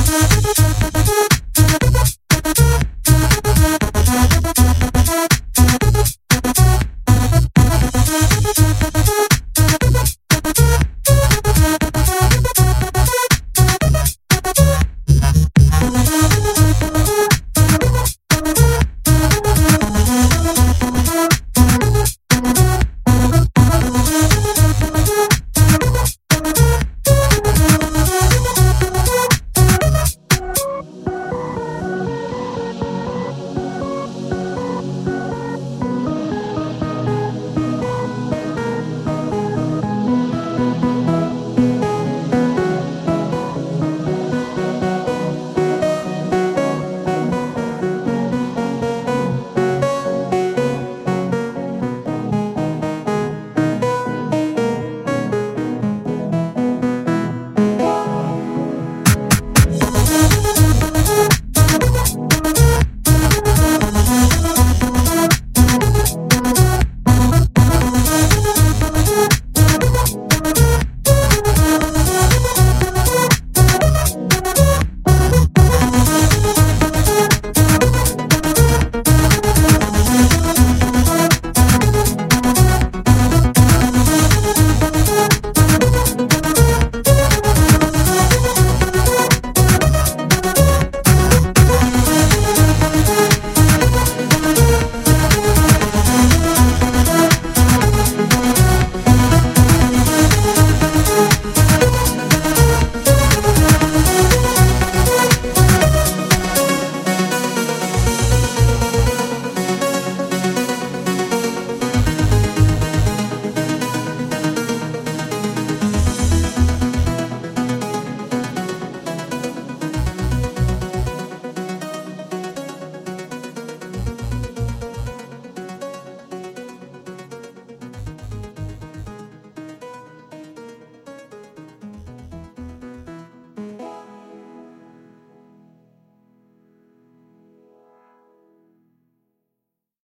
Música